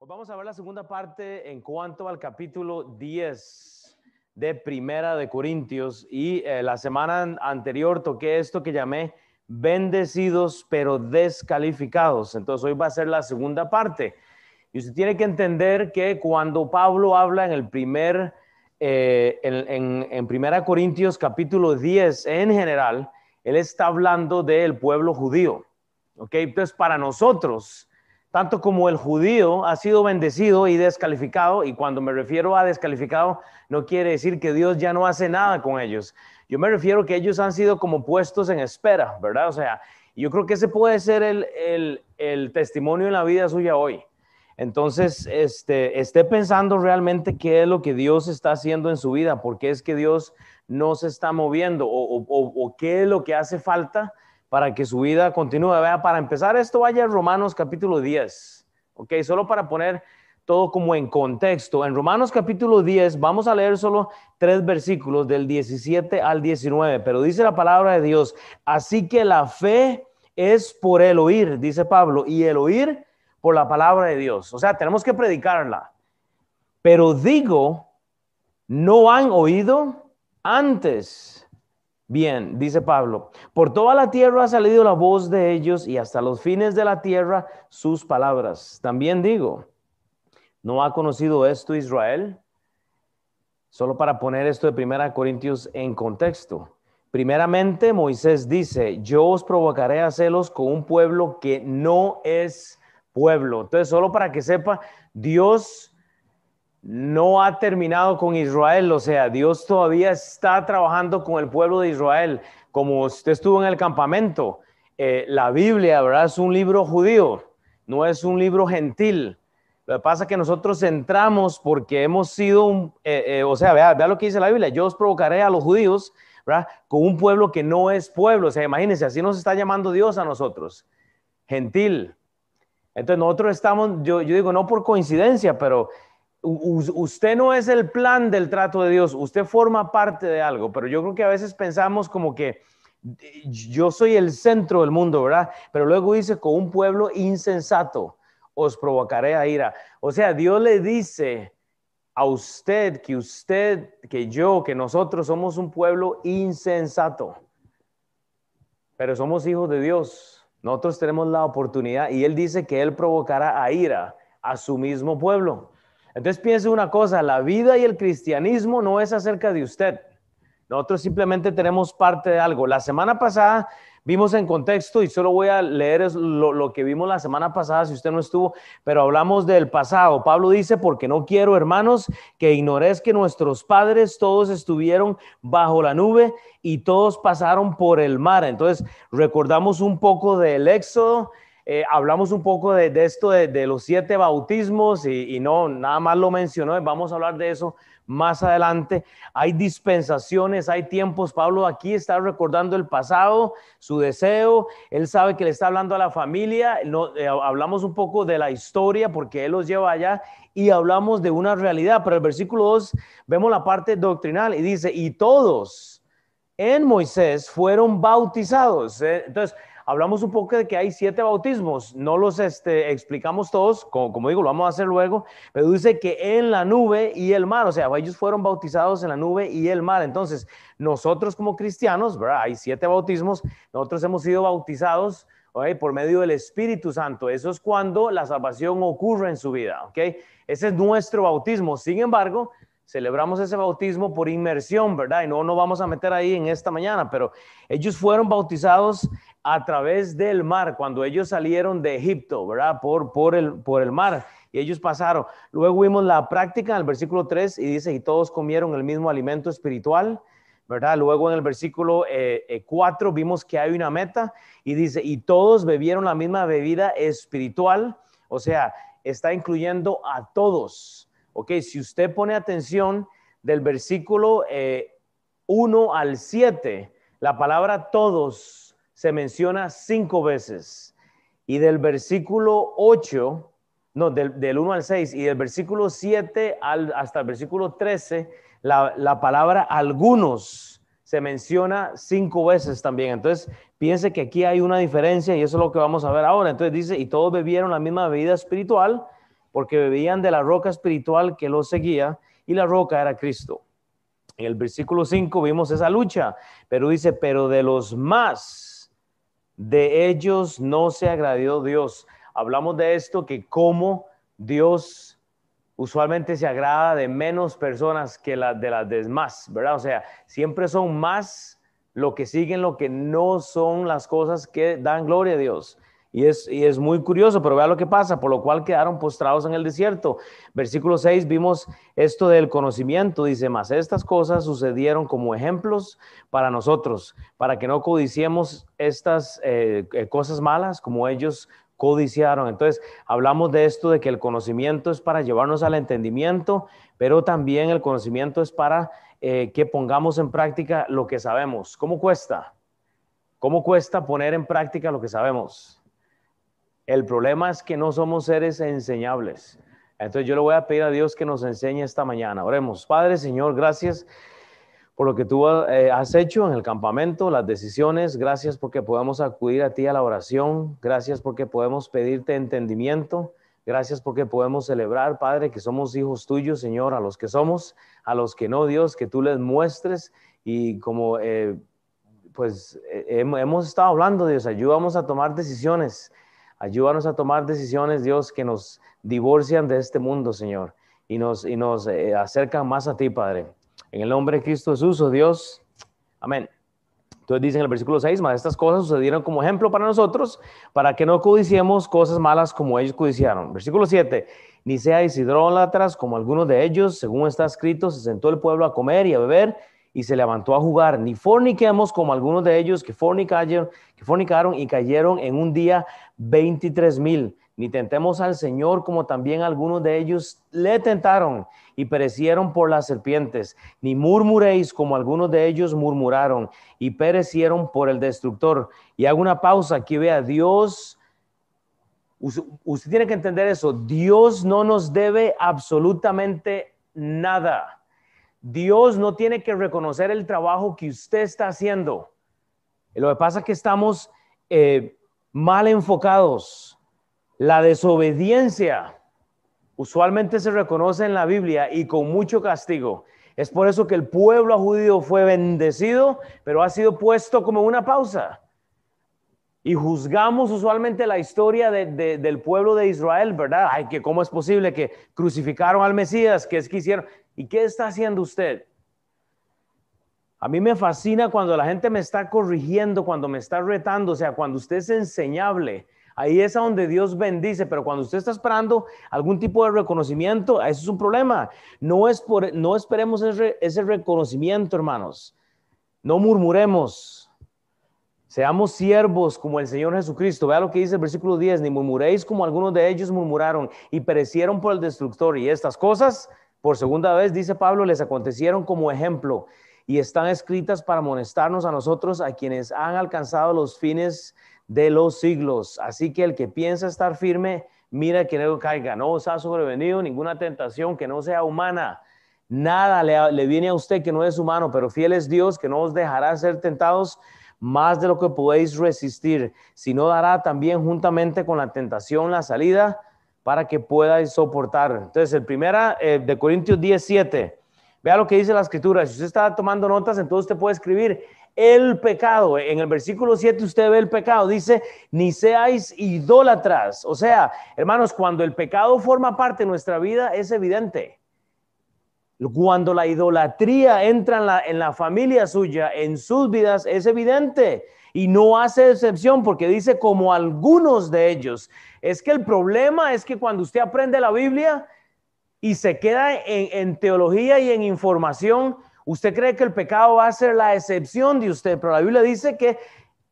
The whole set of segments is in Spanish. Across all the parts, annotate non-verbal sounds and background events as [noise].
Pues vamos a ver la segunda parte en cuanto al capítulo 10 de Primera de Corintios y eh, la semana anterior toqué esto que llamé bendecidos pero descalificados. Entonces hoy va a ser la segunda parte. Y usted tiene que entender que cuando Pablo habla en el primer, eh, en, en Primera Corintios capítulo 10 en general, él está hablando del pueblo judío. ¿Ok? Entonces para nosotros tanto como el judío ha sido bendecido y descalificado, y cuando me refiero a descalificado, no quiere decir que Dios ya no hace nada con ellos. Yo me refiero que ellos han sido como puestos en espera, ¿verdad? O sea, yo creo que ese puede ser el, testimonio en la vida suya hoy. Entonces, este, esté pensando realmente qué es lo que Dios está haciendo en su vida, por qué es que Dios no se está moviendo o, o qué es lo que hace falta para que su vida continúe. Vea, para empezar esto, vaya a Romanos capítulo 10, ¿ok? Solo para poner todo como en contexto. En Romanos capítulo 10 vamos a leer solo tres versículos del 17 al 19, pero dice la palabra de Dios, así que la fe es por el oír, dice Pablo, y el oír por la palabra de Dios. O sea, tenemos que predicarla. Pero digo, no han oído antes Bien, dice Pablo, por toda la tierra ha salido la voz de ellos y hasta los fines de la tierra sus palabras. También digo, ¿no ha conocido esto Israel? Solo para poner esto de Primera Corintios en contexto. Primeramente, Moisés dice, yo os provocaré a celos con un pueblo que no es pueblo. Entonces, solo para que sepa, Dios no ha terminado con Israel, o sea, Dios todavía está trabajando con el pueblo de Israel, como usted estuvo en el campamento. Eh, la Biblia, ¿verdad? Es un libro judío, no es un libro gentil. Lo que pasa es que nosotros entramos porque hemos sido, un, eh, eh, o sea, vea, lo que dice la Biblia, yo os provocaré a los judíos. Con un pueblo que no es pueblo, o sea, imagínense, así nos está llamando Dios a nosotros, gentil. Entonces nosotros estamos, yo digo, no por coincidencia, pero usted no es el plan del trato de Dios, usted forma parte de algo, pero yo creo que a veces pensamos como que yo soy el centro del mundo, ¿verdad? Pero luego dice, con un pueblo insensato os provocaré a ira. O sea, Dios le dice a usted que usted, que yo, que nosotros somos un pueblo insensato, pero somos hijos de Dios. Nosotros tenemos la oportunidad y Él dice que Él provocará a ira a su mismo pueblo. Entonces piense una cosa, la vida y el cristianismo no es acerca de usted. Nosotros simplemente tenemos parte de algo. La semana pasada vimos en contexto y solo voy a leer lo, que vimos la semana pasada si usted no estuvo, pero hablamos del pasado. Pablo dice, porque no quiero, hermanos, que ignoréis que nuestros padres todos estuvieron bajo la nube y todos pasaron por el mar. Entonces recordamos un poco del éxodo eh, hablamos un poco de, esto de, los siete bautismos y, no, nada más lo mencionó, vamos a hablar de eso más adelante. Hay dispensaciones, hay tiempos. Pablo aquí está recordando el pasado, su deseo. Él sabe que le está hablando a la familia. No, eh, hablamos un poco de la historia porque él los lleva allá y hablamos de una realidad. Pero el versículo 2 vemos la parte doctrinal y dice, y todos en Moisés fueron bautizados. Eh, entonces, hablamos un poco de que hay siete bautismos, no los este, explicamos todos, como, digo, lo vamos a hacer luego, pero dice que en la nube y el mar, o sea, ellos fueron bautizados en la nube y el mar. Entonces, nosotros como cristianos, ¿verdad? Hay siete bautismos, nosotros hemos sido bautizados por medio del Espíritu Santo. Eso es cuando la salvación ocurre en su vida, ¿ok? Ese es nuestro bautismo. Sin embargo, celebramos ese bautismo por inmersión, ¿verdad? Y no nos vamos a meter ahí en esta mañana, pero ellos fueron bautizados a través del mar, cuando ellos salieron de Egipto, ¿verdad? Por, por, el, por el mar. Y ellos pasaron. Luego vimos la práctica en el versículo 3 y dice, y todos comieron el mismo alimento espiritual, ¿verdad? Luego en el versículo 4 eh, eh, vimos que hay una meta y dice, y todos bebieron la misma bebida espiritual, o sea, está incluyendo a todos. Ok, si usted pone atención del versículo 1 eh, al 7, la palabra todos se menciona cinco veces. Y del versículo 8, no, del, 1 al 6, y del versículo 7 al, hasta el versículo 13, la, la palabra algunos se menciona cinco veces también. Entonces, piense que aquí hay una diferencia y eso es lo que vamos a ver ahora. Entonces dice, y todos bebieron la misma bebida espiritual, porque bebían de la roca espiritual que los seguía y la roca era Cristo. En el versículo 5 vimos esa lucha, pero dice, pero de los más, de ellos no se agradó Dios. Hablamos de esto, que como Dios usualmente se agrada de menos personas que las de las demás, ¿verdad? O sea, siempre son más lo que siguen lo que no son las cosas que dan gloria a Dios. Y es, muy curioso, pero vea lo que pasa, por lo cual quedaron postrados en el desierto. Versículo 6, vimos esto del conocimiento, dice, más estas cosas sucedieron como ejemplos para nosotros, para que no codiciemos estas eh, eh, cosas malas como ellos codiciaron. Entonces, hablamos de esto, de que el conocimiento es para llevarnos al entendimiento, pero también el conocimiento es para eh, que pongamos en práctica lo que sabemos. ¿Cómo cuesta? ¿Cómo cuesta poner en práctica lo que sabemos? El problema es que no somos seres enseñables. Entonces yo le voy a pedir a Dios que nos enseñe esta mañana. Oremos. Padre, Señor, gracias por lo que tú eh, has hecho en el campamento, las decisiones. Gracias porque podemos acudir a ti a la oración. Gracias porque podemos pedirte entendimiento. Gracias porque podemos celebrar, Padre, que somos hijos tuyos, Señor, a los que somos, a los que no, Dios, que tú les muestres. Y como eh, pues eh, hemos estado hablando, Dios, ayúdame a tomar decisiones Ayúdanos a tomar decisiones, Dios, que nos divorcian de este mundo, Señor, y nos, y nos eh, acercan más a ti, Padre. En el nombre de Cristo Jesús, oh Dios. Amén. Entonces dice en el versículo 6, más estas cosas sucedieron como ejemplo para nosotros, para que no codiciemos cosas malas como ellos codiciaron. Versículo 7, ni seáis hidrólatras como algunos de ellos, según está escrito, se sentó el pueblo a comer y a beber y se levantó a jugar, ni forniquemos como algunos de ellos que fornicaron, que fornicaron y cayeron en un día 23 mil, ni tentemos al Señor como también algunos de ellos le tentaron y perecieron por las serpientes, ni murmuréis como algunos de ellos murmuraron y perecieron por el destructor. Y hago una pausa aquí, vea, Dios, usted tiene que entender eso, Dios no nos debe absolutamente nada. Dios no tiene que reconocer el trabajo que usted está haciendo. Lo que pasa es que estamos eh, mal enfocados. La desobediencia usualmente se reconoce en la Biblia y con mucho castigo. Es por eso que el pueblo judío fue bendecido, pero ha sido puesto como una pausa. Y juzgamos usualmente la historia del pueblo de Israel, ¿verdad? Ay, que cómo es posible que crucificaron al Mesías, que es que hicieron. ¿Y qué está haciendo usted? A mí me fascina cuando la gente me está corrigiendo, cuando me está retando, o sea, cuando usted es enseñable. Ahí es a donde Dios bendice, pero cuando usted está esperando algún tipo de reconocimiento, eso es un problema. No, es por, no esperemos ese, ese reconocimiento, hermanos. No murmuremos. Seamos siervos como el Señor Jesucristo. Vea lo que dice el versículo 10. Ni murmuréis como algunos de ellos murmuraron y perecieron por el destructor. Y estas cosas, por segunda vez, dice Pablo, les acontecieron como ejemplo y están escritas para amonestarnos a nosotros, a quienes han alcanzado los fines de los siglos. Así que el que piensa estar firme, mira que no caiga. No os ha sobrevenido ninguna tentación que no sea humana. Nada le, le viene a usted que no es humano, pero fiel es Dios que no os dejará ser tentados más de lo que podéis resistir, sino dará también juntamente con la tentación la salida para que podáis soportar. Entonces, el primera eh, de Corintios 17 Vea lo que dice la escritura. Si usted está tomando notas, entonces usted puede escribir el pecado. En el versículo 7 usted ve el pecado. Dice, ni seáis idólatras. O sea, hermanos, cuando el pecado forma parte de nuestra vida, es evidente. Cuando la idolatría entra en la, en familia suya, en sus vidas, es evidente. Y no hace excepción porque dice como algunos de ellos. Es que el problema es que cuando usted aprende la Biblia, y se queda en, teología y en información, usted cree que el pecado va a ser la excepción de usted, pero la Biblia dice que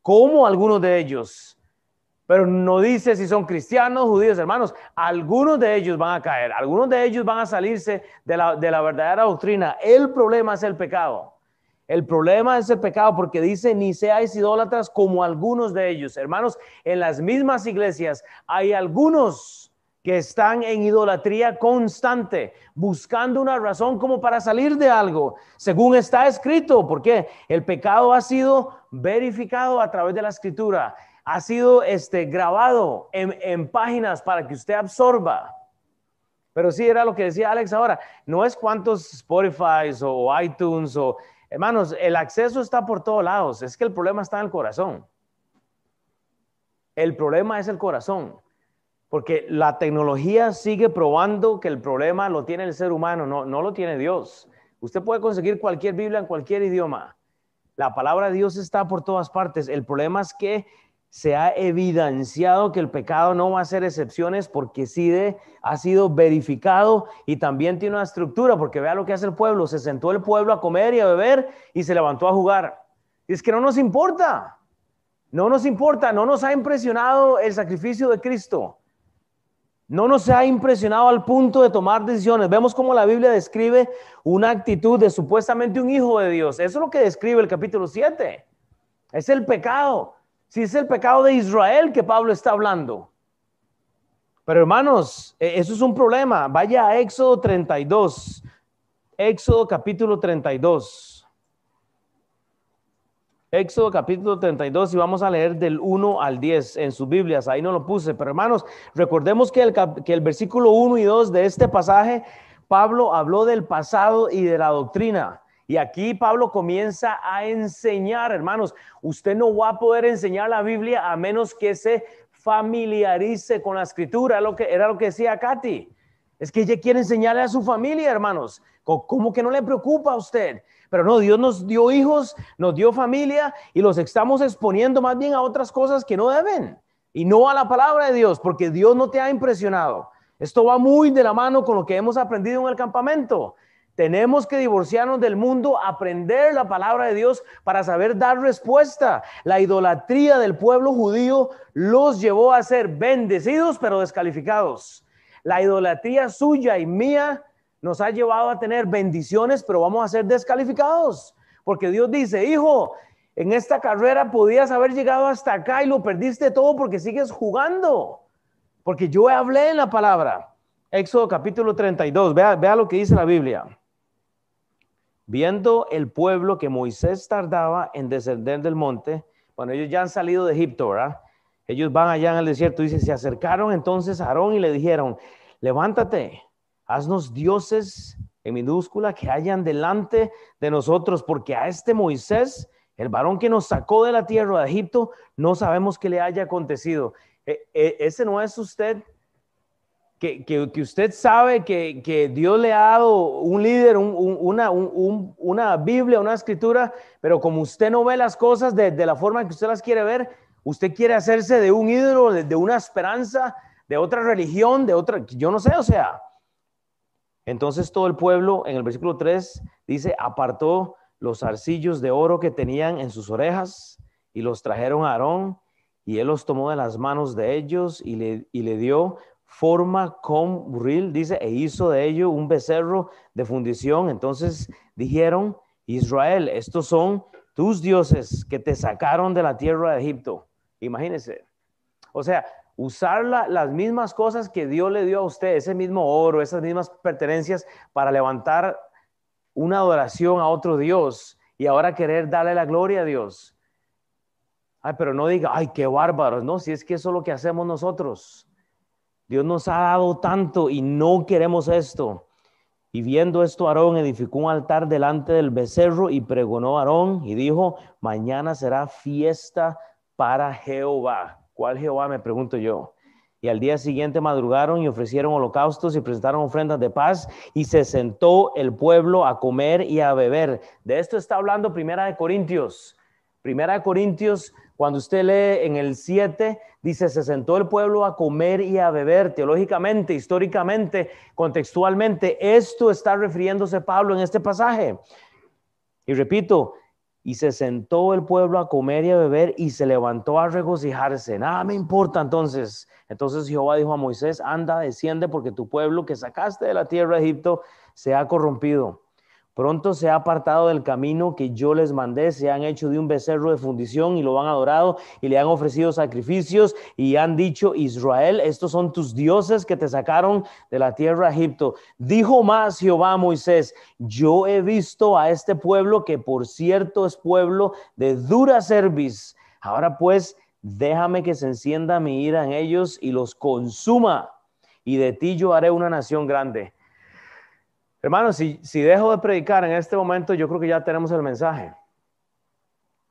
como algunos de ellos, pero no dice si son cristianos, judíos, hermanos, algunos de ellos van a caer, algunos de ellos van a salirse de la, de la verdadera doctrina. El problema es el pecado. El problema es el pecado porque dice, ni seáis idólatras como algunos de ellos. Hermanos, en las mismas iglesias hay algunos que están en idolatría constante, buscando una razón como para salir de algo, según está escrito, porque el pecado ha sido verificado a través de la escritura, ha sido este, grabado en, en páginas para que usted absorba. Pero sí era lo que decía Alex ahora, no es cuántos Spotify o iTunes o, hermanos, el acceso está por todos lados, es que el problema está en el corazón. El problema es el corazón, porque la tecnología sigue probando que el problema lo tiene el ser humano, no, no lo tiene Dios. Usted puede conseguir cualquier Biblia en cualquier idioma. La palabra de Dios está por todas partes. El problema es que se ha evidenciado que el pecado no va a ser excepciones porque sí ha sido verificado y también tiene una estructura, porque vea lo que hace el pueblo, se sentó el pueblo a comer y a beber y se levantó a jugar. Y es que no nos importa, no nos importa, no nos ha impresionado el sacrificio de Cristo. No nos ha impresionado al punto de tomar decisiones. Vemos cómo la Biblia describe una actitud de supuestamente un hijo de Dios. Eso es lo que describe el capítulo 7. Es el pecado. Si es el pecado de Israel que Pablo está hablando. Pero hermanos, e, eso es un problema. Vaya a Éxodo 32. Éxodo capítulo 32. Éxodo capítulo 32 y vamos a leer del 1 al 10 en sus Biblias. Ahí no lo puse. Pero hermanos, recordemos que el, que el versículo 1 y 2 de este pasaje, Pablo habló del pasado y de la doctrina. Y aquí Pablo comienza a enseñar, hermanos, usted no va a poder enseñar la Biblia a menos que se familiarice con la escritura, lo que, era lo que decía Katy. Es que ella quiere enseñarle a su familia, hermanos. ¿Cómo que no le preocupa a usted? Pero no, Dios nos dio hijos, nos dio familia y los estamos exponiendo más bien a otras cosas que no deben y no a la palabra de Dios, porque Dios no te ha impresionado. Esto va muy de la mano con lo que hemos aprendido en el campamento. Tenemos que divorciarnos del mundo, aprender la palabra de Dios para saber dar respuesta. La idolatría del pueblo judío los llevó a ser bendecidos pero descalificados. La idolatría suya y mía nos ha llevado a tener bendiciones pero vamos a ser descalificados. Porque Dios dice, hijo, en esta carrera podías haber llegado hasta acá y lo perdiste todo porque sigues jugando. Porque yo hablé en la palabra. Éxodo capítulo 32, vea, vea lo que dice la Biblia. Viendo el pueblo que Moisés tardaba en descender del monte, bueno, ellos ya han salido de Egipto, ¿verdad? Ellos van allá en el desierto, dice, se acercaron entonces a Aarón y le dijeron, levántate, haznos dioses en minúscula que hayan delante de nosotros, porque a este Moisés, el varón que nos sacó de la tierra de Egipto, no sabemos qué le haya acontecido. E, e, ese no es usted que, usted sabe que, Dios le ha dado un líder, una, una, Biblia, una escritura, pero como usted no ve las cosas de, la forma que usted las quiere ver, usted quiere hacerse de un ídolo, de, una esperanza, de otra religión, de otra, yo no sé, o sea. Entonces todo el pueblo, en el versículo 3, dice, apartó los arcillos de oro que tenían en sus orejas y los trajeron a Aarón y él los tomó de las manos de ellos y le, y le dio forma con burril, dice, e hizo de ello un becerro de fundición. Entonces dijeron, Israel, estos son tus dioses que te sacaron de la tierra de Egipto. Imagínense. O sea, usar las mismas cosas que Dios le dio a usted, ese mismo oro, esas mismas pertenencias para levantar una adoración a otro Dios y ahora querer darle la gloria a Dios. Ay, pero no diga, ay, qué bárbaros, no, si es que eso es lo que hacemos nosotros. Dios nos ha dado tanto y no queremos esto. Y viendo esto, Aarón edificó un altar delante del becerro y pregonó a Aarón y dijo, mañana será fiesta para Jehová. ¿Cuál Jehová? Me pregunto yo. Y al día siguiente madrugaron y ofrecieron holocaustos y presentaron ofrendas de paz y se sentó el pueblo a comer y a beber. De esto está hablando Primera de Corintios. Primera de Corintios, cuando usted lee en el 7, Dice, se sentó el pueblo a comer y a beber, teológicamente, históricamente, contextualmente. Esto está refiriéndose Pablo en este pasaje. Y repito, y se sentó el pueblo a comer y a beber y se levantó a regocijarse. Nada me importa entonces. Entonces Jehová dijo a Moisés, anda, desciende porque tu pueblo que sacaste de la tierra de Egipto se ha corrompido. Pronto se ha apartado del camino que yo les mandé, se han hecho de un becerro de fundición y lo han adorado y le han ofrecido sacrificios y han dicho, Israel, estos son tus dioses que te sacaron de la tierra de Egipto. Dijo más Jehová Moisés, yo he visto a este pueblo que por cierto es pueblo de dura cerviz. Ahora pues, déjame que se encienda mi ira en ellos y los consuma y de ti yo haré una nación grande. Hermanos, si, si dejo de predicar en este momento, yo creo que ya tenemos el mensaje.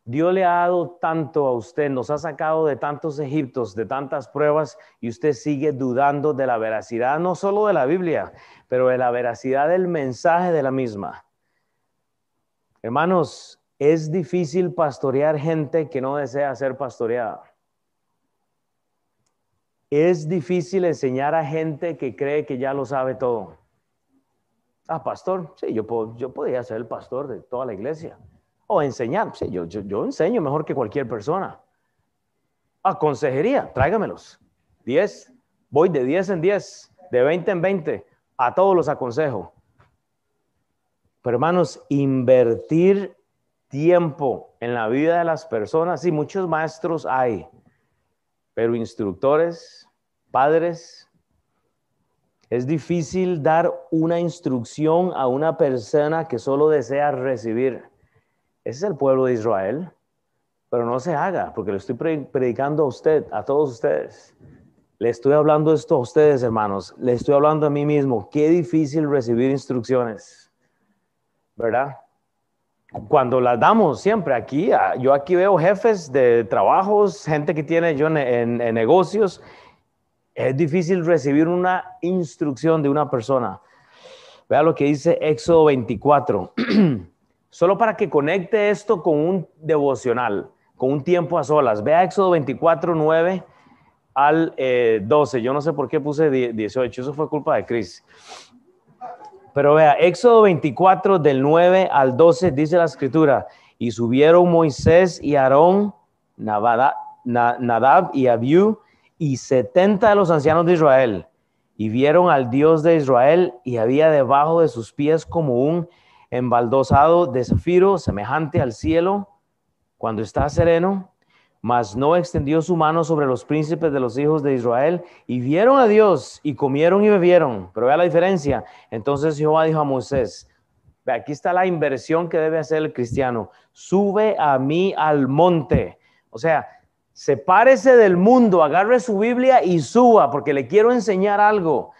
Dios le ha dado tanto a usted, nos ha sacado de tantos Egiptos, de tantas pruebas, y usted sigue dudando de la veracidad, no solo de la Biblia, pero de la veracidad del mensaje de la misma. Hermanos, es difícil pastorear gente que no desea ser pastoreada. Es difícil enseñar a gente que cree que ya lo sabe todo. Ah, pastor, sí, yo, puedo, yo podría ser el pastor de toda la iglesia. O enseñar, sí, yo, yo, enseño mejor que cualquier persona. A consejería, tráigamelos. 10, voy de 10 en 10, de 20 en 20, a todos los aconsejo. Pero hermanos, invertir tiempo en la vida de las personas, sí, muchos maestros hay, pero instructores, padres, es difícil dar una instrucción a una persona que solo desea recibir. Ese es el pueblo de Israel. Pero no se haga, porque le estoy predicando a usted, a todos ustedes. Le estoy hablando esto a ustedes, hermanos. Le estoy hablando a mí mismo. Qué difícil recibir instrucciones, ¿verdad? Cuando las damos siempre aquí, ah, yo aquí veo jefes de trabajos, gente que tiene yo en, en negocios. Es difícil recibir una instrucción de una persona. Vea lo que dice Éxodo 24. [clears throat] Solo para que conecte esto con un devocional, con un tiempo a solas. Vea Éxodo 24, 9 al 12. Eh, Yo no sé por qué puse 18, eso fue culpa de Chris. Pero vea, Éxodo 24 del 9 al 12 dice la escritura, y subieron Moisés y Aarón, Nadab y Abiú, y 70 de los ancianos de Israel, y vieron al Dios de Israel, y había debajo de sus pies como un embaldosado de zafiro, semejante al cielo, cuando está sereno, mas no extendió su mano sobre los príncipes de los hijos de Israel, y vieron a Dios, y comieron y bebieron. Pero vea la diferencia. Entonces Jehová dijo a Moisés, aquí está la inversión que debe hacer el cristiano, sube a mí al monte. O sea, sepárese del mundo, agarre su Biblia y suba, porque le quiero enseñar algo.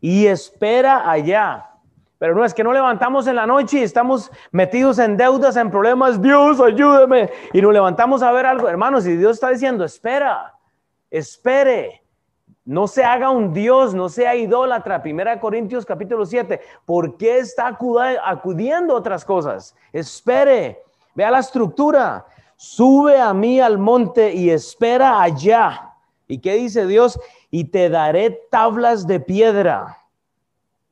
Y espera allá pero no es que no levantamos en la noche y estamos metidos en deudas, en problemas. Dios, ayúdeme. Y nos levantamos a ver algo. Hermanos, y Dios está diciendo, espera, espere. No se haga un Dios, no sea idólatra. Primera Corintios capítulo 7. ¿Por qué está acudiendo a otras cosas? Espere. Vea la estructura. Sube a mí al monte y espera allá. ¿Y qué dice Dios? Y te daré tablas de piedra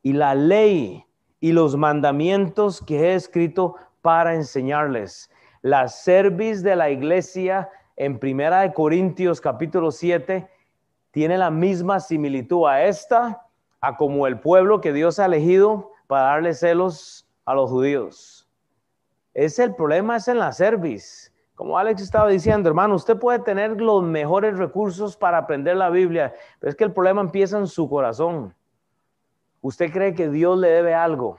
y la ley y los mandamientos que he escrito para enseñarles. La cerviz de la iglesia en Primera de Corintios capítulo 7 tiene la misma similitud a esta, a como el pueblo que Dios ha elegido para darle celos a los judíos. Es el problema es en la cerviz. Como Alex estaba diciendo, hermano, usted puede tener los mejores recursos para aprender la Biblia, pero es que el problema empieza en su corazón. ¿Usted cree que Dios le debe algo?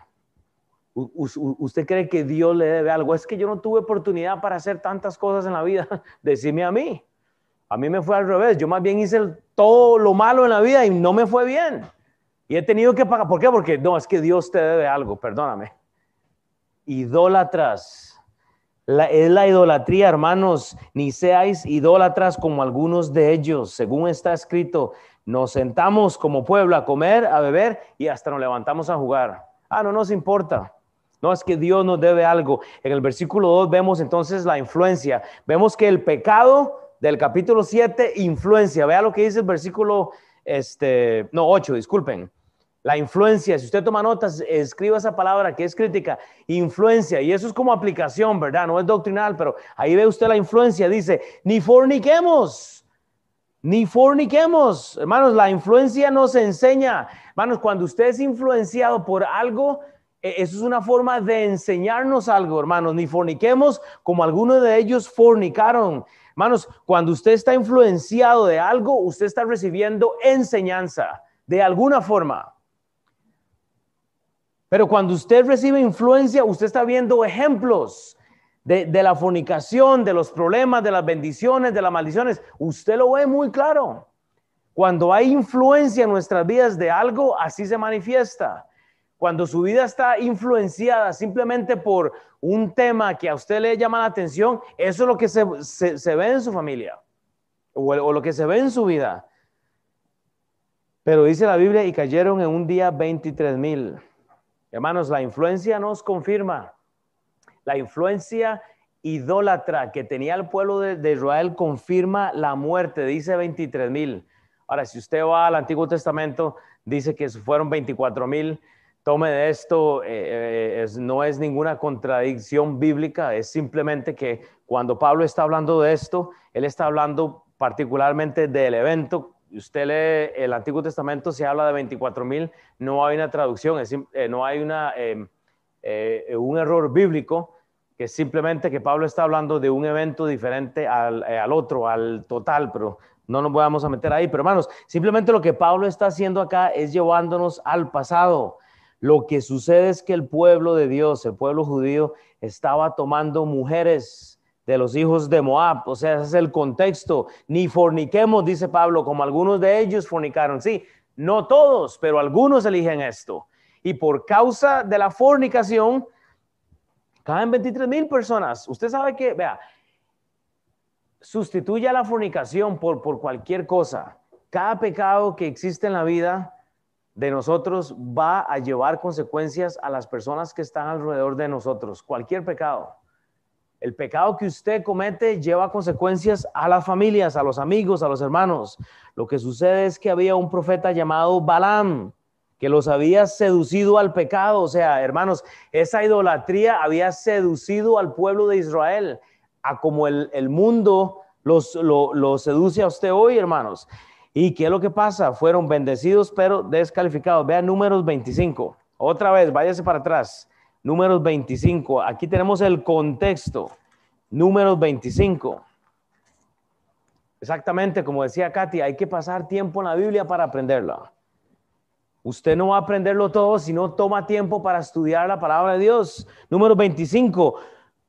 ¿Usted cree que Dios le debe algo? Es que yo no tuve oportunidad para hacer tantas cosas en la vida. [laughs] Decime a mí. A mí me fue al revés. Yo más bien hice todo lo malo en la vida y no me fue bien. Y he tenido que pagar. ¿Por qué? Porque no, es que Dios te debe algo. Perdóname. Idólatras. Es la idolatría, hermanos. Ni seáis idólatras como algunos de ellos. Según está escrito, nos sentamos como pueblo a comer, a beber y hasta nos levantamos a jugar. Ah, no nos importa. No es que Dios nos debe algo. En el versículo 2 vemos entonces la influencia. Vemos que el pecado del capítulo 7 influencia. Vea lo que dice el versículo este, no, 8, disculpen. La influencia, si usted toma notas, escriba esa palabra que es crítica, influencia, y eso es como aplicación, ¿verdad? No es doctrinal, pero ahí ve usted la influencia, dice, ni forniquemos ni forniquemos. Hermanos, la influencia nos enseña. Hermanos, cuando usted es influenciado por algo, e, eso es una forma de enseñarnos algo, hermanos. Ni forniquemos como algunos de ellos fornicaron. Hermanos, cuando usted está influenciado de algo, usted está recibiendo enseñanza de alguna forma. Pero cuando usted recibe influencia, usted está viendo ejemplos de, la fornicación, de los problemas, de las bendiciones, de las maldiciones. Usted lo ve muy claro. Cuando hay influencia en nuestras vidas de algo, así se manifiesta. Cuando su vida está influenciada simplemente por un tema que a usted le llama la atención, eso es lo que se, ve en su familia o, o lo que se ve en su vida. Pero dice la Biblia, y cayeron en un día 23 mil. Hermanos, la influencia nos confirma. La influencia idólatra que tenía el pueblo de, Israel confirma la muerte, dice 23 mil. Ahora, si usted va al Antiguo Testamento, dice que fueron 24 mil. Tome de esto, eh, eh, no es ninguna contradicción bíblica, es simplemente que cuando Pablo está hablando de esto, él está hablando particularmente del evento usted lee el Antiguo Testamento, se habla de 24 mil, no hay una traducción, eh, no hay una, em, eh, un error bíblico, que simplemente que Pablo está hablando de un evento diferente al, eh, al, otro, al total, pero no nos vamos a meter ahí. Pero hermanos, simplemente lo que Pablo está haciendo acá es llevándonos al pasado. Lo que sucede es que el pueblo de Dios, el pueblo judío, estaba tomando mujeres de los hijos de Moab. O sea, ese es el contexto. Ni forniquemos, dice Pablo, como algunos de ellos fornicaron. Sí, no todos, pero algunos eligen esto. Y por causa de la fornicación, caen 23 mil personas. Usted sabe que, vea, sustituye la fornicación por, por cualquier cosa. Cada pecado que existe en la vida de nosotros va a llevar consecuencias a las personas que están alrededor de nosotros. Cualquier pecado. El pecado que usted comete lleva consecuencias a las familias, a los amigos, a los hermanos. Lo que sucede es que había un profeta llamado Balaam que los había seducido al pecado. O sea, hermanos, esa idolatría había seducido al pueblo de Israel a como el, mundo los, lo, seduce a usted hoy, hermanos. ¿Y qué es lo que pasa? Fueron bendecidos pero descalificados. Vean números 25. Otra vez, váyase para atrás. Números 25. Aquí tenemos el contexto. Números 25. Exactamente como decía Katy, hay que pasar tiempo en la Biblia para aprenderla. Usted no va a aprenderlo todo si no toma tiempo para estudiar la palabra de Dios. Número 25,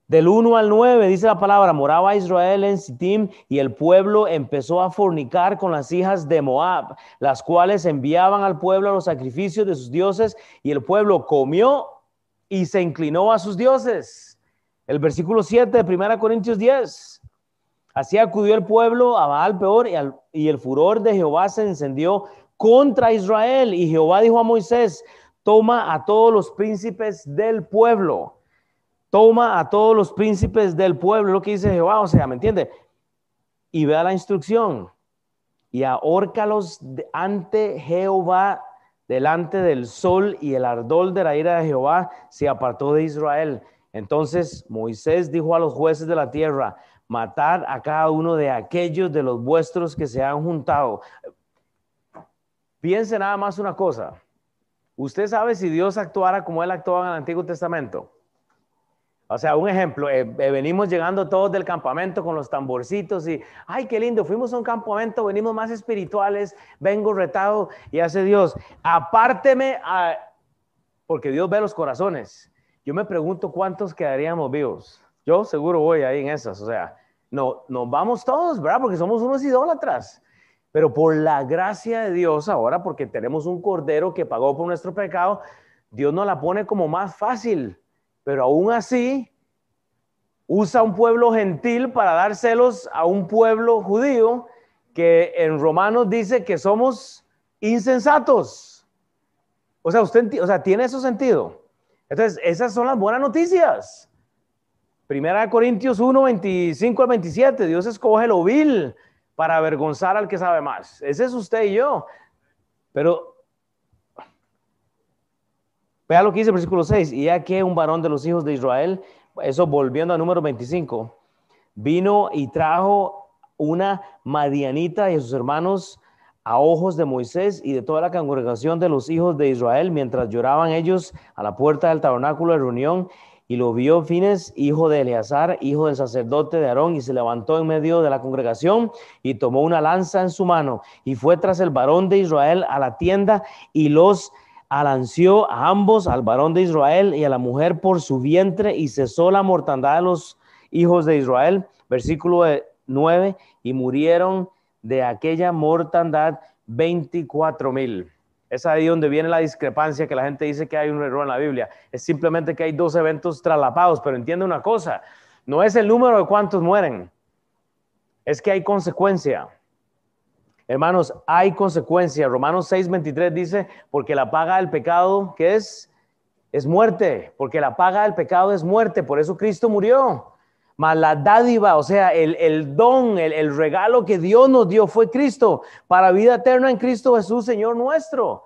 del 1 al 9, dice la palabra, moraba Israel en Sittim y el pueblo empezó a fornicar con las hijas de Moab, las cuales enviaban al pueblo los sacrificios de sus dioses y el pueblo comió y se inclinó a sus dioses. El versículo 7 de 1 Corintios 10. Así acudió el pueblo a Baal peor y, el furor de Jehová se encendió contra Israel. Y Jehová dijo a Moisés, toma a todos los príncipes del pueblo. Toma a todos los príncipes del pueblo, lo que dice Jehová, o sea, ¿me entiende? Y vea la instrucción. Y ahórcalos ante Jehová delante del sol y el ardor de la ira de Jehová se apartó de Israel. Entonces Moisés dijo a los jueces de la tierra, matar a cada uno de aquellos de los vuestros que se han juntado. Piense nada más una cosa. ¿Usted sabe si Dios actuara como él actuaba en el Antiguo Testamento? O sea, un ejemplo, eh, eh, venimos llegando todos del campamento con los tamborcitos y, ay, qué lindo, fuimos a un campamento, venimos más espirituales, vengo retado y hace Dios, apárteme, a... porque Dios ve los corazones. Yo me pregunto cuántos quedaríamos vivos. Yo seguro voy ahí en esas, o sea, no, nos vamos todos, ¿verdad? Porque somos unos idólatras. Pero por la gracia de Dios ahora, porque tenemos un cordero que pagó por nuestro pecado, Dios nos la pone como más fácil pero aún así usa un pueblo gentil para dar celos a un pueblo judío que en Romanos dice que somos insensatos. O sea, usted o sea, tiene eso sentido. Entonces, esas son las buenas noticias. Primera de Corintios 1, 25 al 27, Dios escoge lo vil para avergonzar al que sabe más. Ese es usted y yo. Pero Vea lo que dice el versículo 6. Y ya que un varón de los hijos de Israel, eso volviendo al número 25, vino y trajo una madianita y a sus hermanos a ojos de Moisés y de toda la congregación de los hijos de Israel, mientras lloraban ellos a la puerta del tabernáculo de reunión. Y lo vio Fines, hijo de Eleazar, hijo del sacerdote de Aarón, y se levantó en medio de la congregación y tomó una lanza en su mano y fue tras el varón de Israel a la tienda y los alanció a ambos, al varón de Israel y a la mujer por su vientre, y cesó la mortandad de los hijos de Israel. Versículo 9, y murieron de aquella mortandad 24 mil. Es ahí donde viene la discrepancia que la gente dice que hay un error en la Biblia. Es simplemente que hay dos eventos traslapados, pero entiende una cosa, no es el número de cuántos mueren, es que hay consecuencia. Hermanos, hay consecuencia. Romanos 6:23 dice, porque la paga del pecado, ¿qué es? Es muerte, porque la paga del pecado es muerte, por eso Cristo murió. Mas la dádiva, o sea, el, don, el, el, regalo que Dios nos dio fue Cristo para vida eterna en Cristo Jesús, Señor nuestro.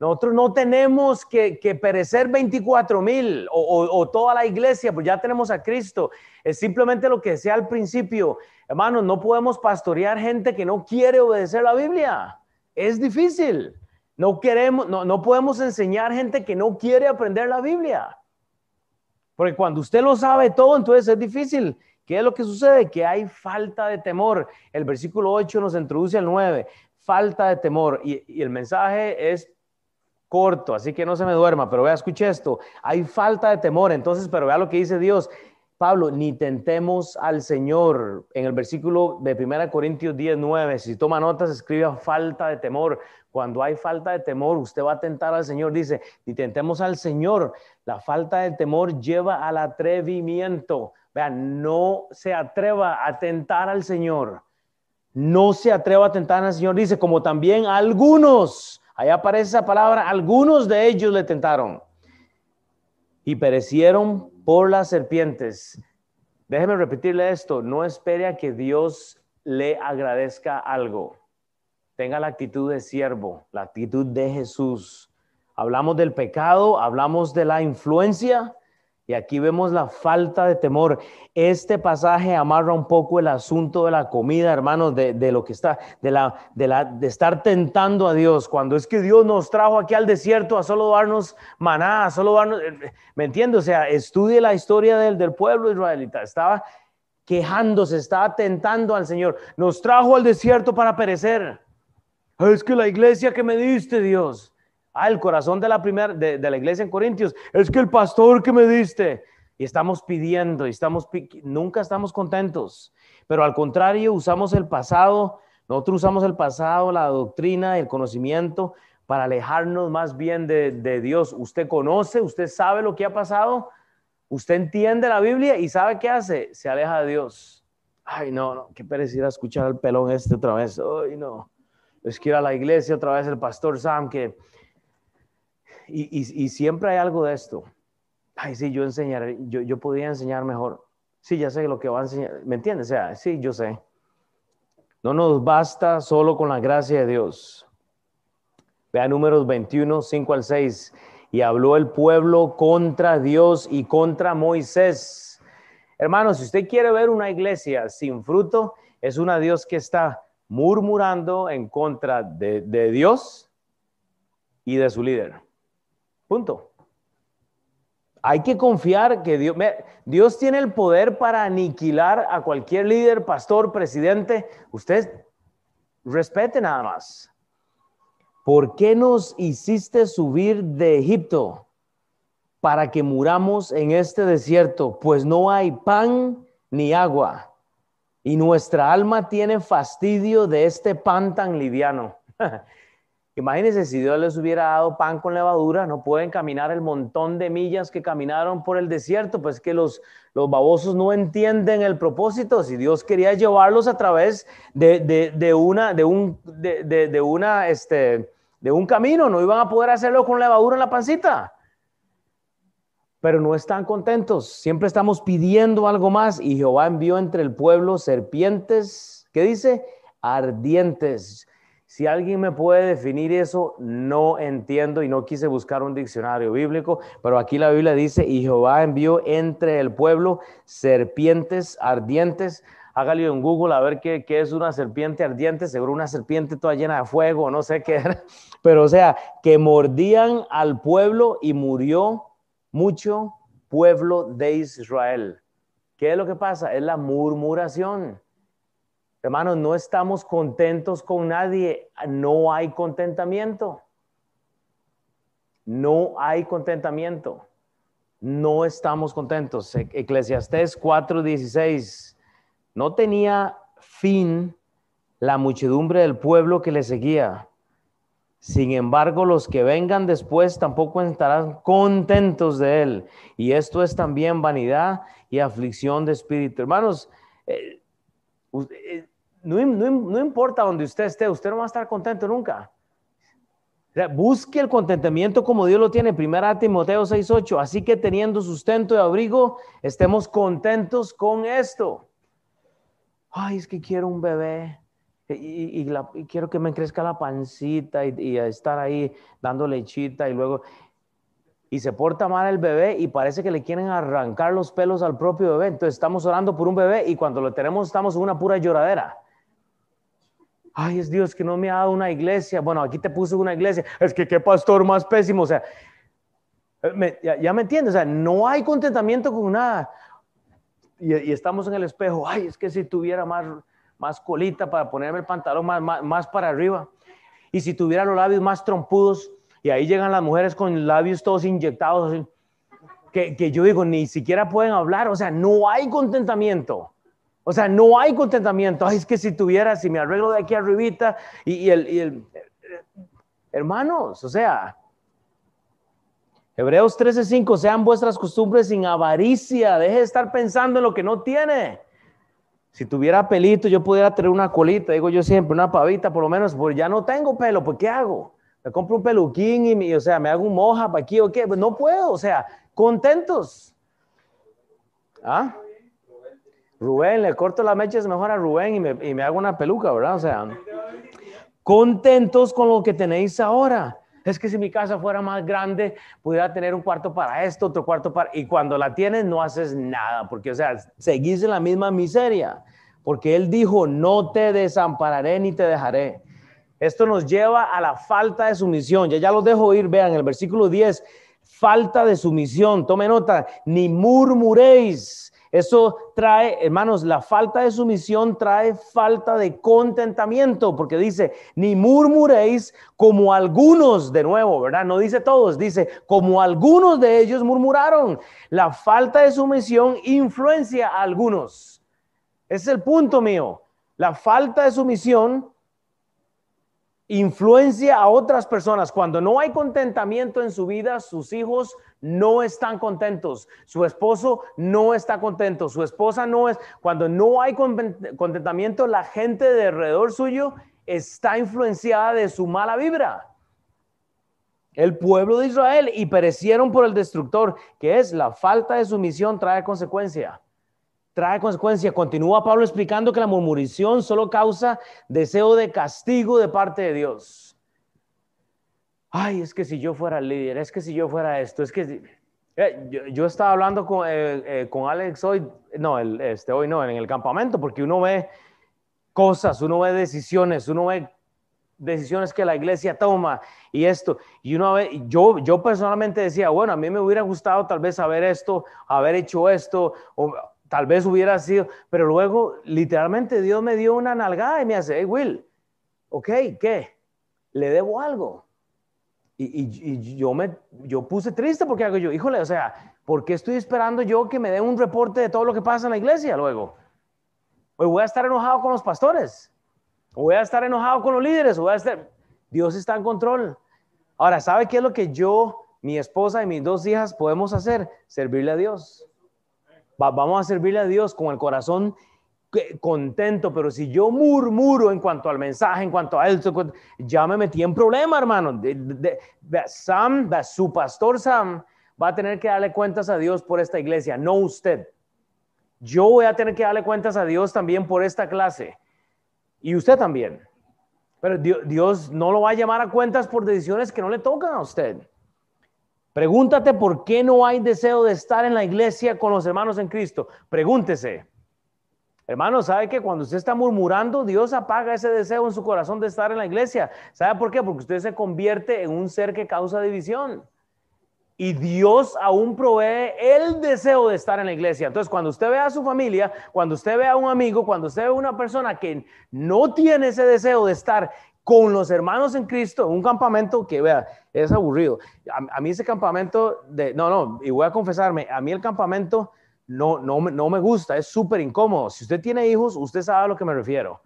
Nosotros no tenemos que, perecer 24 mil o, toda la iglesia, pues ya tenemos a Cristo. Es simplemente lo que decía al principio. Hermanos, no podemos pastorear gente que no quiere obedecer la Biblia. Es difícil. No queremos, no, no podemos enseñar gente que no quiere aprender la Biblia. Porque cuando usted lo sabe todo, entonces es difícil. ¿Qué es lo que sucede? Que hay falta de temor. El versículo 8 nos introduce al 9. Falta de temor. Y, y el mensaje es corto, así que no se me duerma, pero vea, escuche esto. Hay falta de temor. Entonces, pero vea lo que dice Dios. Pablo, ni tentemos al Señor. En el versículo de 1 Corintios 10, 9, si toma notas, escribe falta de temor. Cuando hay falta de temor, usted va a tentar al Señor. Dice, ni tentemos al Señor. La falta de temor lleva al atrevimiento. Vean, no se atreva a tentar al Señor. No se atreva a tentar al Señor. Dice, como también algunos, ahí aparece esa palabra, algunos de ellos le tentaron y perecieron por las serpientes. Déjeme repetirle esto, no espere a que Dios le agradezca algo. Tenga la actitud de siervo, la actitud de Jesús. Hablamos del pecado, hablamos de la influencia, y aquí vemos la falta de temor. Este pasaje amarra un poco el asunto de la comida, hermanos, de, lo que está, de, la, de, la, de estar tentando a Dios. Cuando es que Dios nos trajo aquí al desierto a solo darnos maná, a solo darnos, eh, ¿me entiende? O sea, estudie la historia del, del pueblo israelita. Estaba quejándose, estaba tentando al Señor. Nos trajo al desierto para perecer. Es que la iglesia que me diste, Dios. Ah, el corazón de la primera de, la iglesia en Corintios es que el pastor que me diste y estamos pidiendo y estamos nunca estamos contentos, pero al contrario usamos el pasado, nosotros usamos el pasado, la doctrina, el conocimiento para alejarnos más bien de, Dios. Usted conoce, usted sabe lo que ha pasado, usted entiende la Biblia y sabe qué hace, se aleja de Dios. Ay, no, no, qué perecida escuchar al pelón este otra vez. Ay, no. Es que ir a la iglesia otra vez el pastor Sam que y, siempre hay algo de esto. Ay, sí, yo enseñaré, yo, yo podría enseñar mejor. Sí, ya sé lo que va a enseñar. ¿Me entiendes? O sea, sí, yo sé. No nos basta solo con la gracia de Dios. Vea números 21, 5 al 6. Y habló el pueblo contra Dios y contra Moisés. Hermanos, si usted quiere ver una iglesia sin fruto, es una Dios que está murmurando en contra de Dios y de su líder. Punto. Hay que confiar que Dios, tiene el poder para aniquilar a cualquier líder, pastor, presidente. Usted respete nada más. ¿Por qué nos hiciste subir de Egipto para que muramos en este desierto? Pues no hay pan ni agua. Y nuestra alma tiene fastidio de este pan tan liviano. [laughs] Imagínense si Dios les hubiera dado pan con levadura, no pueden caminar el montón de millas que caminaron por el desierto, pues que los, los babosos no entienden el propósito. Si Dios quería llevarlos a través de, una, de un, de, una, este, de un camino, no iban a poder hacerlo con levadura en la pancita. Pero no están contentos, siempre estamos pidiendo algo más. Y Jehová envió entre el pueblo serpientes, ¿qué dice? Ardientes si alguien me puede definir eso, no entiendo y no quise buscar un diccionario bíblico, pero aquí la Biblia dice, y Jehová envió entre el pueblo serpientes ardientes. Hágale en Google a ver qué, es una serpiente ardiente, seguro una serpiente toda llena de fuego, no sé qué era, [laughs] pero o sea, que mordían al pueblo y murió mucho pueblo de Israel. ¿Qué es lo que pasa? Es la murmuración. Hermanos, no estamos contentos con nadie, no hay contentamiento. No hay contentamiento. No estamos contentos. Eclesiastés 4:16 no tenía fin la muchedumbre del pueblo que le seguía. Sin embargo, los que vengan después tampoco estarán contentos de él. Y esto es también vanidad y aflicción de espíritu. Hermanos, eh, eh, no, importa donde usted esté, usted no va a estar contento nunca. busque el contentamiento como Dios lo tiene. Primera Timoteo 6:8. Así que teniendo sustento y abrigo, estemos contentos con esto. Ay, es que quiero un bebé y, quiero que me crezca la pancita y, estar ahí dando lechita y luego... Y se porta mal el bebé y parece que le quieren arrancar los pelos al propio bebé. Entonces estamos orando por un bebé y cuando lo tenemos estamos en una pura lloradera. Ay, es Dios que no me ha dado una iglesia. Bueno, aquí te puso una iglesia. Es que qué pastor más pésimo. O sea, ya, ya, me entiendes. O sea, no hay contentamiento con nada. Y, y, estamos en el espejo. Ay, es que si tuviera más más colita para ponerme el pantalón más, más, para arriba. Y si tuviera los labios más trompudos, y ahí llegan las mujeres con labios todos inyectados, que, que, yo digo, ni siquiera pueden hablar, o sea, no hay contentamiento. O sea, no hay contentamiento. Ay, es que si tuviera, si me arreglo de aquí arribita, y, y, el, y el, hermanos, o sea, Hebreos 13:5, sean vuestras costumbres sin avaricia, deje de estar pensando en lo que no tiene. Si tuviera pelito, yo pudiera tener una colita, digo yo siempre, una pavita por lo menos, porque ya no tengo pelo, pues ¿qué hago? Me compro un peluquín y, o sea, me hago un moja para aquí o qué, pues no puedo, o sea, contentos. ¿Ah? Rubén, le corto las mechas mejor a Rubén y me, y me hago una peluca, ¿verdad? O sea, contentos con lo que tenéis ahora. Es que si mi casa fuera más grande, pudiera tener un cuarto para esto, otro cuarto para... Y cuando la tienes, no haces nada, porque, o sea, seguís en la misma miseria, porque Él dijo, no te desampararé ni te dejaré. Esto nos lleva a la falta de sumisión. Ya, ya los dejo ir, vean, el versículo 10, falta de sumisión. Tome nota, ni murmuréis eso trae, hermanos, la falta de sumisión trae falta de contentamiento, porque dice, ni murmuréis como algunos, de nuevo, ¿verdad? No dice todos, dice, como algunos de ellos murmuraron. La falta de sumisión influencia a algunos. Ese es el punto mío. La falta de sumisión influencia a otras personas. Cuando no hay contentamiento en su vida, sus hijos no están contentos, su esposo no está contento, su esposa no es. Cuando no hay contentamiento, la gente de alrededor suyo está influenciada de su mala vibra. El pueblo de Israel y perecieron por el destructor, que es la falta de sumisión trae consecuencia. Trae consecuencia. Continúa Pablo explicando que la murmuración solo causa deseo de castigo de parte de Dios ay, es que si yo fuera líder, es que si yo fuera esto, es que eh, yo, estaba hablando con, eh, eh, con Alex hoy, no, este, hoy no, en el campamento, porque uno ve cosas, uno ve decisiones, uno ve decisiones que la iglesia toma y esto. Y uno ve, yo, yo personalmente decía, bueno, a mí me hubiera gustado tal vez haber esto, haber hecho esto, o tal vez hubiera sido, pero luego literalmente Dios me dio una nalgada y me hace, hey Will, ok, ¿qué? Le debo algo. Y, yo me yo puse triste porque hago yo, híjole, o sea, ¿por qué estoy esperando yo que me den un reporte de todo lo que pasa en la iglesia luego? Hoy voy a estar enojado con los pastores, o voy a estar enojado con los líderes, o voy a estar... Dios está en control. Ahora, ¿sabe qué es lo que yo, mi esposa y mis dos hijas podemos hacer? Servirle a Dios. Vamos a servirle a Dios con el corazón contento, pero si yo murmuro en cuanto al mensaje, en cuanto a esto, ya me metí en problema, hermano. Sam, su pastor Sam, va a tener que darle cuentas a Dios por esta iglesia, no usted. Yo voy a tener que darle cuentas a Dios también por esta clase. Y usted también. Pero Dios no lo va a llamar a cuentas por decisiones que no le tocan a usted. Pregúntate por qué no hay deseo de estar en la iglesia con los hermanos en Cristo. Pregúntese. Hermano, ¿sabe que cuando usted está murmurando, Dios apaga ese deseo en su corazón de estar en la iglesia? ¿Sabe por qué? Porque usted se convierte en un ser que causa división. Y Dios aún provee el deseo de estar en la iglesia. Entonces, cuando usted ve a su familia, cuando usted ve a un amigo, cuando usted ve a una persona que no tiene ese deseo de estar con los hermanos en Cristo un campamento que, vea, es aburrido. A, a mí ese campamento de, no, no, y voy a confesarme, a mí el campamento no, no, no me gusta, es súper incómodo. Si usted tiene hijos, usted sabe a lo que me refiero.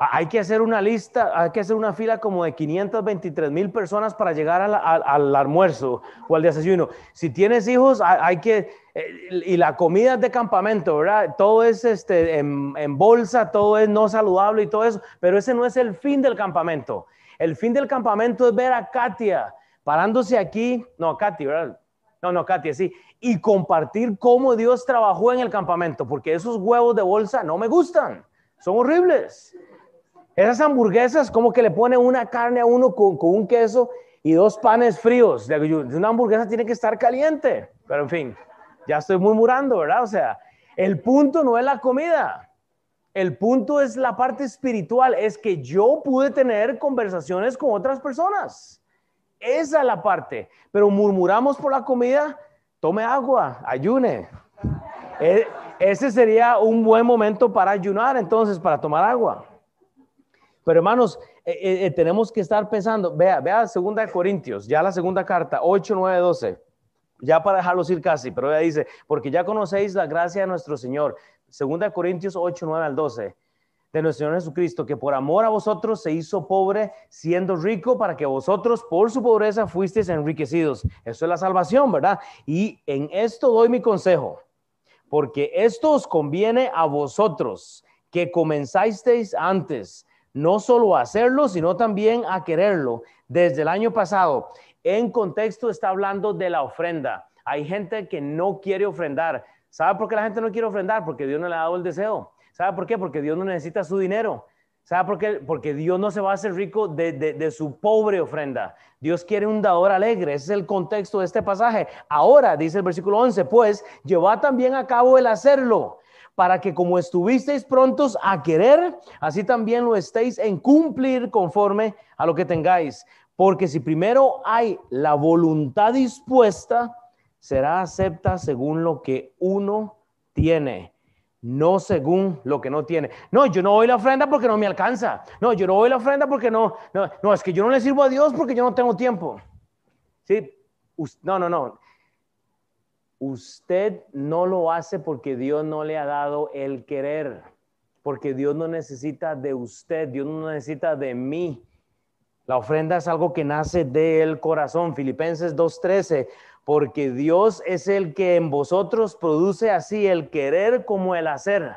Hay que hacer una lista, hay que hacer una fila como de 523 mil personas para llegar al, almuerzo o al desayuno. Si tienes hijos, hay, que, eh, y la comida de campamento, ¿verdad? Todo es este, en, en, bolsa, todo es no saludable y todo eso, pero ese no es el fin del campamento. El fin del campamento es ver a Katia parándose aquí, no, Katia, ¿verdad? No, no, Katia, sí, y compartir cómo Dios trabajó en el campamento, porque esos huevos de bolsa no me gustan, son horribles. Esas hamburguesas, como que le ponen una carne a uno con, un queso y dos panes fríos. Una hamburguesa tiene que estar caliente. Pero en fin, ya estoy murmurando, ¿verdad? O sea, el punto no es la comida. El punto es la parte espiritual, es que yo pude tener conversaciones con otras personas. Esa es la parte. Pero murmuramos por la comida, tome agua, ayune. E, ese sería un buen momento para ayunar, entonces, para tomar agua. Pero hermanos, eh, eh, eh, tenemos que estar pensando, vea, vea segunda de Corintios, ya la segunda carta, 8, 9, 12, ya para dejarlos ir casi, pero ella dice, porque ya conocéis la gracia de nuestro Señor, segunda de Corintios 8, 9 al 12, de nuestro Señor Jesucristo, que por amor a vosotros se hizo pobre, siendo rico, para que vosotros por su pobreza fuisteis enriquecidos. Eso es la salvación, ¿verdad? Y en esto doy mi consejo, porque esto os conviene a vosotros, que comenzasteis antes no solo a hacerlo, sino también a quererlo. Desde el año pasado, en contexto está hablando de la ofrenda. Hay gente que no quiere ofrendar. ¿Sabe por qué la gente no quiere ofrendar? Porque Dios no le ha dado el deseo. ¿Sabe por qué? Porque Dios no necesita su dinero. ¿Sabe por qué? Porque Dios no se va a hacer rico de, de, su pobre ofrenda. Dios quiere un dador alegre. Ese es el contexto de este pasaje. Ahora, dice el versículo 11, pues lleva también a cabo el hacerlo para que como estuvisteis prontos a querer, así también lo estéis en cumplir conforme a lo que tengáis. Porque si primero hay la voluntad dispuesta, será acepta según lo que uno tiene, no según lo que no tiene. No, yo no doy la ofrenda porque no me alcanza. No, yo no doy la ofrenda porque no, no, no, es que yo no le sirvo a Dios porque yo no tengo tiempo. Sí, no, no, no. Usted no lo hace porque Dios no le ha dado el querer, porque Dios no necesita de usted, Dios no necesita de mí. La ofrenda es algo que nace del corazón. Filipenses 2.13, porque Dios es el que en vosotros produce así el querer como el hacer,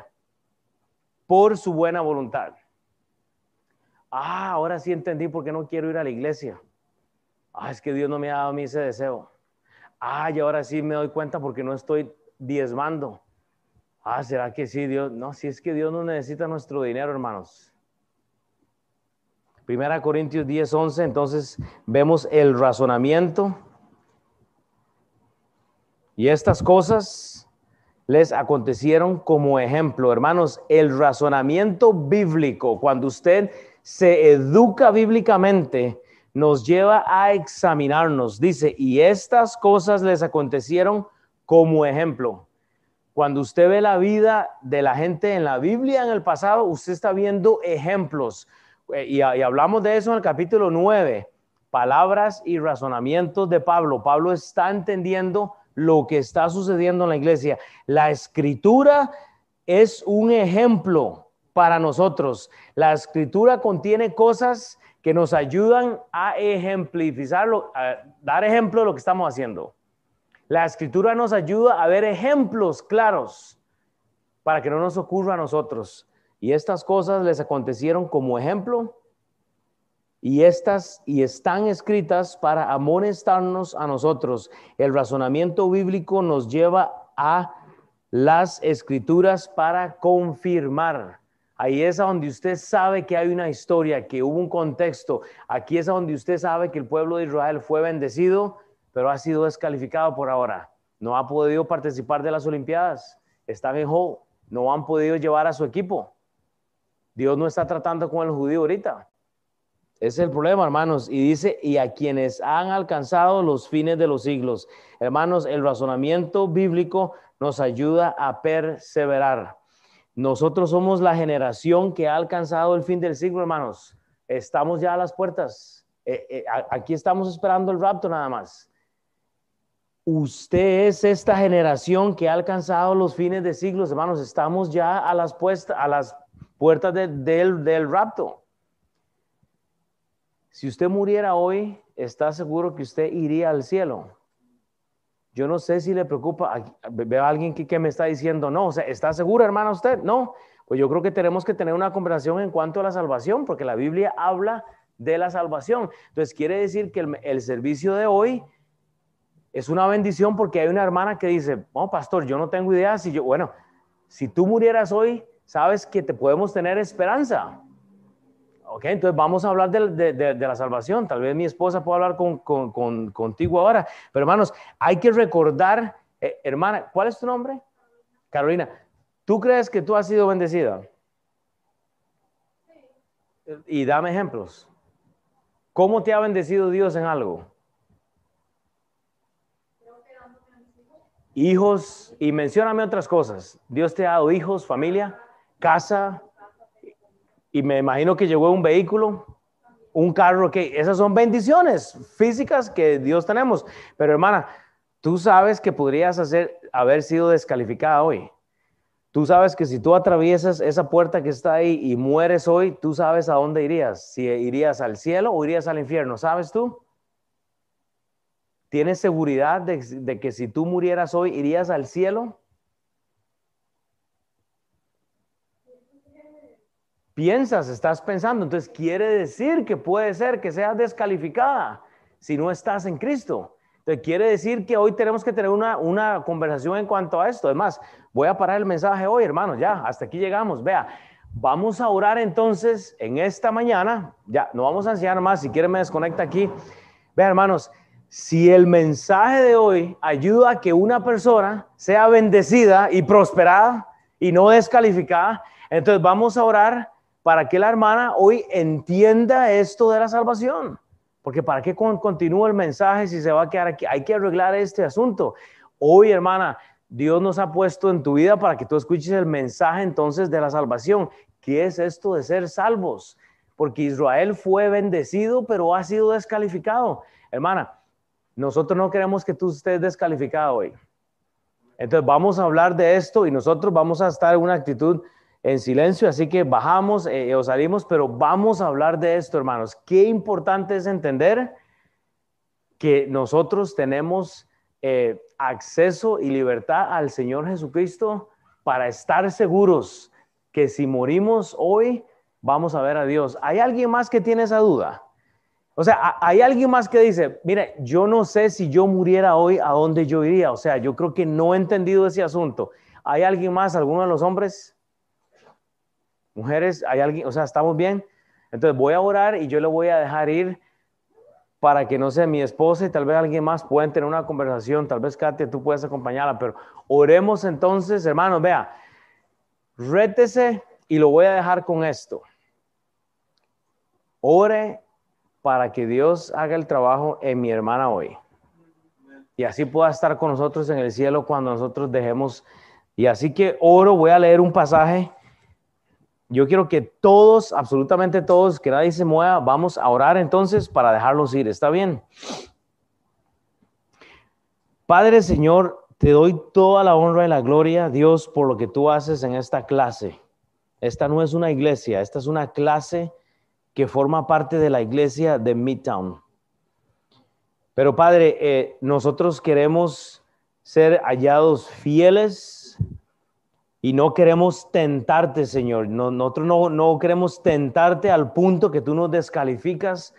por su buena voluntad. Ah, ahora sí entendí por qué no quiero ir a la iglesia. Ah, es que Dios no me ha dado a mí ese deseo. Ah, y ahora sí me doy cuenta porque no estoy diezmando. Ah, ¿será que sí, Dios? No, si es que Dios no necesita nuestro dinero, hermanos. Primera Corintios 10, 11, entonces vemos el razonamiento. Y estas cosas les acontecieron como ejemplo, hermanos, el razonamiento bíblico, cuando usted se educa bíblicamente, nos lleva a examinarnos. Dice, y estas cosas les acontecieron como ejemplo. Cuando usted ve la vida de la gente en la Biblia en el pasado, usted está viendo ejemplos. Eh, y, hablamos de eso en el capítulo 9, palabras y razonamientos de Pablo. Pablo está entendiendo lo que está sucediendo en la iglesia. La escritura es un ejemplo para nosotros. La escritura contiene cosas que nos ayudan a ejemplificarlo, a dar ejemplo de lo que estamos haciendo. La escritura nos ayuda a ver ejemplos claros para que no nos ocurra a nosotros. Y estas cosas les acontecieron como ejemplo y estas y están escritas para amonestarnos a nosotros. El razonamiento bíblico nos lleva a las escrituras para confirmar Ahí es donde usted sabe que hay una historia, que hubo un contexto. Aquí es donde usted sabe que el pueblo de Israel fue bendecido, pero ha sido descalificado por ahora. No ha podido participar de las Olimpiadas. Están en Hall. No han podido llevar a su equipo. Dios no está tratando con el judío ahorita. Ese es el problema, hermanos. Y dice, y a quienes han alcanzado los fines de los siglos. Hermanos, el razonamiento bíblico nos ayuda a perseverar. Nosotros somos la generación que ha alcanzado el fin del siglo, hermanos. Estamos ya a las puertas. Eh, eh, aquí estamos esperando el rapto nada más. Usted es esta generación que ha alcanzado los fines de siglos, hermanos. Estamos ya a las, puertas del rapto. Si usted muriera hoy, ¿está seguro que usted iría al cielo? Yo no sé si le preocupa, veo a alguien que, me está diciendo, no, o sea, ¿está seguro, hermano, usted? No, pues yo creo que tenemos que tener una conversación en cuanto a la salvación, porque la Biblia habla de la salvación. Entonces, quiere decir que el, servicio de hoy es una bendición porque hay una hermana que dice, oh, pastor, yo no tengo idea si yo, bueno, si tú murieras hoy, sabes que te podemos tener esperanza. Ok, entonces vamos a hablar de, la salvación. Tal vez mi esposa pueda hablar con, contigo ahora. Pero hermanos, hay que recordar, eh, hermana, ¿cuál es tu nombre? Carolina, ¿tú crees que tú has sido bendecida? Y dame ejemplos. ¿Cómo te ha bendecido Dios en algo? Hijos, y mencióname otras cosas. Dios te ha dado hijos, familia, casa, y me imagino que llegó un vehículo, un carro, que esas son bendiciones físicas que Dios tenemos. Pero hermana, tú sabes que podrías hacer, haber sido descalificada hoy. Tú sabes que si tú atraviesas esa puerta que está ahí y mueres hoy, tú sabes a dónde irías. Si irías al cielo o irías al infierno, ¿sabes tú? ¿Tienes seguridad de, de que si tú murieras hoy, irías al cielo? Piensas, estás pensando. Entonces quiere decir que puede ser que seas descalificada si no estás en Cristo. Entonces quiere decir que hoy tenemos que tener una, una conversación en cuanto a esto. Además, voy a parar el mensaje hoy, hermanos, ya, hasta aquí llegamos. Vea, vamos a orar entonces en esta mañana. Ya, no vamos a enseñar más. Si quiere me desconecta aquí. Vea, hermanos, si el mensaje de hoy ayuda a que una persona sea bendecida y prosperada y no descalificada, entonces vamos a orar para que la hermana hoy entienda esto de la salvación. Porque para qué continúa el mensaje si se va a quedar aquí. Hay que arreglar este asunto. Hoy, hermana, Dios nos ha puesto en tu vida para que tú escuches el mensaje entonces de la salvación. ¿Qué es esto de ser salvos? Porque Israel fue bendecido, pero ha sido descalificado. Hermana, nosotros no queremos que tú estés descalificado hoy. Entonces vamos a hablar de esto y nosotros vamos a estar en una actitud en silencio, así que bajamos eh, o salimos, pero vamos a hablar de esto, hermanos. Qué importante es entender que nosotros tenemos eh, acceso y libertad al Señor Jesucristo para estar seguros que si morimos hoy, vamos a ver a Dios. ¿Hay alguien más que tiene esa duda? O sea, hay alguien más que dice, mire, yo no sé si yo muriera hoy, ¿a dónde yo iría? O sea, yo creo que no he entendido ese asunto. ¿Hay alguien más, alguno de los hombres? Mujeres, hay alguien, o sea, estamos bien. Entonces voy a orar y yo le voy a dejar ir para que no sea mi esposa y tal vez alguien más puedan tener una conversación. Tal vez Katia, tú puedes acompañarla, pero oremos entonces, hermanos, vea, rétese y lo voy a dejar con esto. Ore para que Dios haga el trabajo en mi hermana hoy. Y así pueda estar con nosotros en el cielo cuando nosotros dejemos. Y así que oro, voy a leer un pasaje yo quiero que todos, absolutamente todos, que nadie se mueva, vamos a orar entonces para dejarlos ir. ¿Está bien? Padre Señor, te doy toda la honra y la gloria, Dios, por lo que tú haces en esta clase. Esta no es una iglesia, esta es una clase que forma parte de la iglesia de Midtown. Pero Padre, eh, nosotros queremos ser hallados fieles y no queremos tentarte, Señor. nosotros no, no queremos tentarte al punto que tú nos descalificas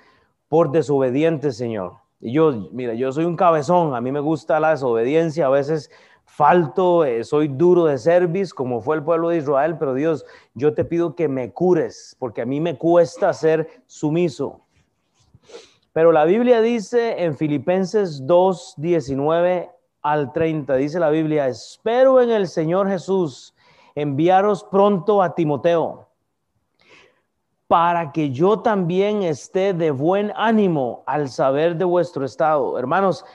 por desobediente, Señor. Y yo, mira, yo soy un cabezón, a mí me gusta la desobediencia, a veces falto, eh, soy duro de service, como fue el pueblo de Israel, pero Dios, yo te pido que me cures, porque a mí me cuesta ser sumiso. Pero la Biblia dice en Filipenses 2, 19 al 30, dice la Biblia, espero en el Señor Jesús enviaros pronto a Timoteo, para que yo también esté de buen ánimo al saber de vuestro estado. Hermanos,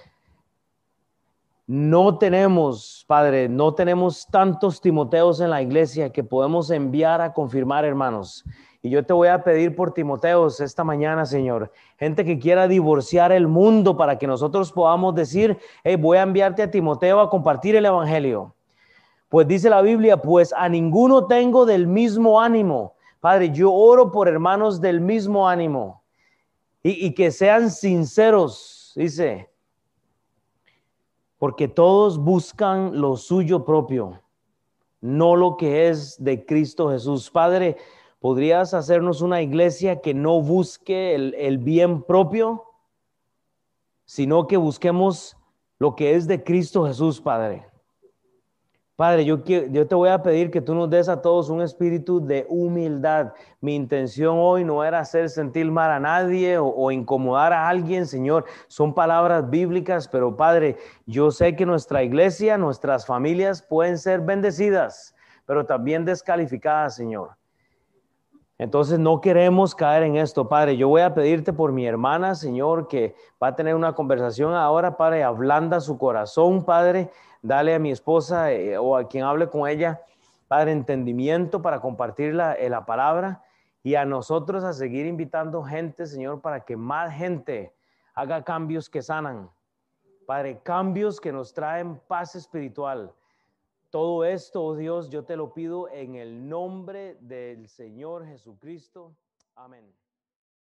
no tenemos, Padre, no tenemos tantos Timoteos en la iglesia que podemos enviar a confirmar, hermanos. Y yo te voy a pedir por Timoteos esta mañana, Señor. Gente que quiera divorciar el mundo para que nosotros podamos decir, hey, voy a enviarte a Timoteo a compartir el Evangelio. Pues dice la Biblia, pues a ninguno tengo del mismo ánimo, Padre, yo oro por hermanos del mismo ánimo y, que sean sinceros, dice, porque todos buscan lo suyo propio, no lo que es de Cristo Jesús. Padre, ¿podrías hacernos una iglesia que no busque el bien propio, sino que busquemos lo que es de Cristo Jesús, Padre? Padre, yo, te voy a pedir que tú nos des a todos un espíritu de humildad. Mi intención hoy no era hacer sentir mal a nadie o, o, incomodar a alguien, Señor. Son palabras bíblicas, pero Padre, yo sé que nuestra iglesia, nuestras familias pueden ser bendecidas, pero también descalificadas, Señor. Entonces no queremos caer en esto, Padre. Yo voy a pedirte por mi hermana, Señor, que va a tener una conversación ahora, Padre, ablanda su corazón, Padre dale a mi esposa eh, o a quien hable con ella, Padre, entendimiento para compartir la, eh, la palabra y a nosotros a seguir invitando gente, Señor, para que más gente haga cambios que sanan. Padre, cambios que nos traen paz espiritual. Todo esto, oh Dios, yo te lo pido en el nombre del Señor Jesucristo. Amén.